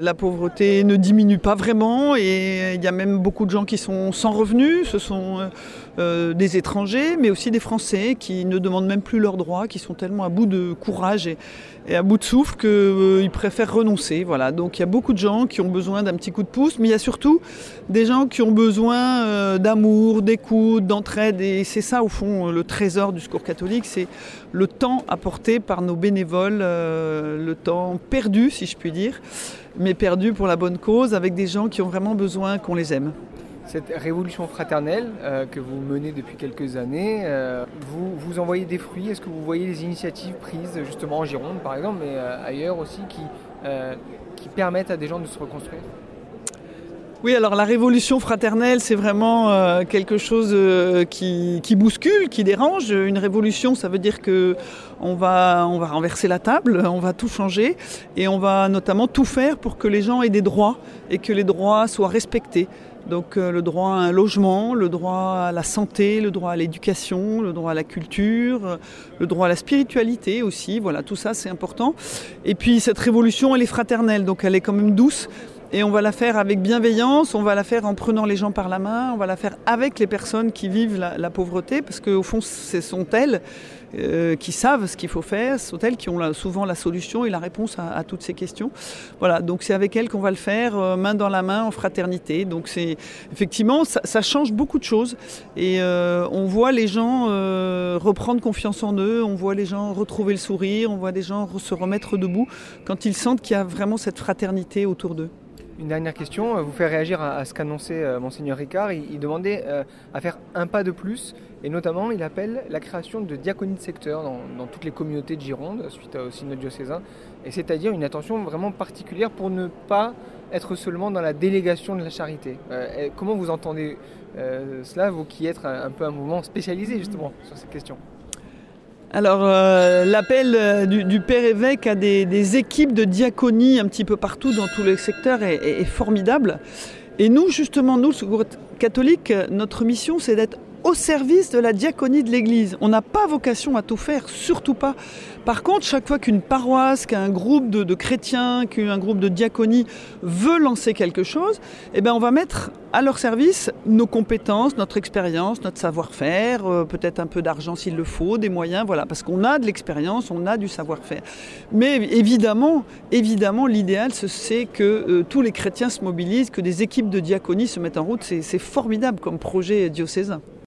La pauvreté ne diminue pas vraiment et il y a même beaucoup de gens qui sont sans revenus. Ce sont euh, euh, des étrangers, mais aussi des Français qui ne demandent même plus leurs droits, qui sont tellement à bout de courage et, à bout de souffle qu'ils euh, préfèrent renoncer. Voilà. Donc il y a beaucoup de gens qui ont besoin d'un petit coup de pouce, mais il y a surtout des gens qui ont besoin d'amour, d'écoute, d'entraide. Et c'est ça, au fond, le trésor du secours catholique, c'est le temps apporté par nos bénévoles, le temps perdu, si je puis dire mais perdu pour la bonne cause, avec des gens qui ont vraiment besoin qu'on les aime. Cette révolution fraternelle euh, que vous menez depuis quelques années, euh, vous, vous envoyez des fruits? Est-ce que vous voyez les initiatives prises justement en Gironde par exemple, mais euh, ailleurs aussi, qui permettent à des gens de se reconstruire? Oui, alors la révolution fraternelle, c'est vraiment euh, quelque chose euh, qui, bouscule, qui dérange. Une révolution, ça veut dire que on va, renverser la table, on va tout changer et on va notamment tout faire pour que les gens aient des droits et que les droits soient respectés. Donc euh, le droit à un logement, le droit à la santé, le droit à l'éducation, le droit à la culture, le droit à la spiritualité aussi. Voilà, tout ça c'est important. Et puis cette révolution, elle est fraternelle, donc elle est quand même douce. Et on va la faire avec bienveillance, on va la faire en prenant les gens par la main, on va la faire avec les personnes qui vivent la, pauvreté, parce qu'au fond, ce sont elles euh, qui savent ce qu'il faut faire, ce sont elles qui ont souvent la solution et la réponse à, toutes ces questions. Voilà, donc c'est avec elles qu'on va le faire, euh, main dans la main, en fraternité. Donc c'est effectivement, ça, change beaucoup de choses. Et euh, on voit les gens reprendre confiance en eux, on voit les gens retrouver le sourire, on voit des gens se remettre debout quand ils sentent qu'il y a vraiment cette fraternité autour d'eux. Une dernière question, euh, vous fait réagir à, ce qu'annonçait euh, Monseigneur Ricard. Il, demandait euh, à faire un pas de plus, et notamment il appelle la création de diaconie de secteur dans, toutes les communautés de Gironde, suite au synode diocésain, et c'est-à-dire une attention vraiment particulière pour ne pas être seulement dans la délégation de la charité. comment vous entendez cela, vous qui êtes un peu un mouvement spécialisé justement sur cette question? Alors euh, l'appel euh, du, Père évêque à des, équipes de diaconie un petit peu partout dans tous les secteurs est, formidable. Et nous, justement, nous, le Secours catholique, notre mission, c'est d'être au service de la diaconie de l'Église. On n'a pas vocation à tout faire, surtout pas. Par contre, chaque fois qu'une paroisse, qu'un groupe de, chrétiens, qu'un groupe de diaconie veut lancer quelque chose, eh ben on va mettre à leur service nos compétences, notre expérience, notre savoir-faire, euh, peut-être un peu d'argent s'il le faut, des moyens, voilà, parce qu'on a de l'expérience, on a du savoir-faire. Mais évidemment, évidemment, l'idéal, c'est que euh, tous les chrétiens se mobilisent, que des équipes de diaconie se mettent en route. C'est formidable comme projet diocésain.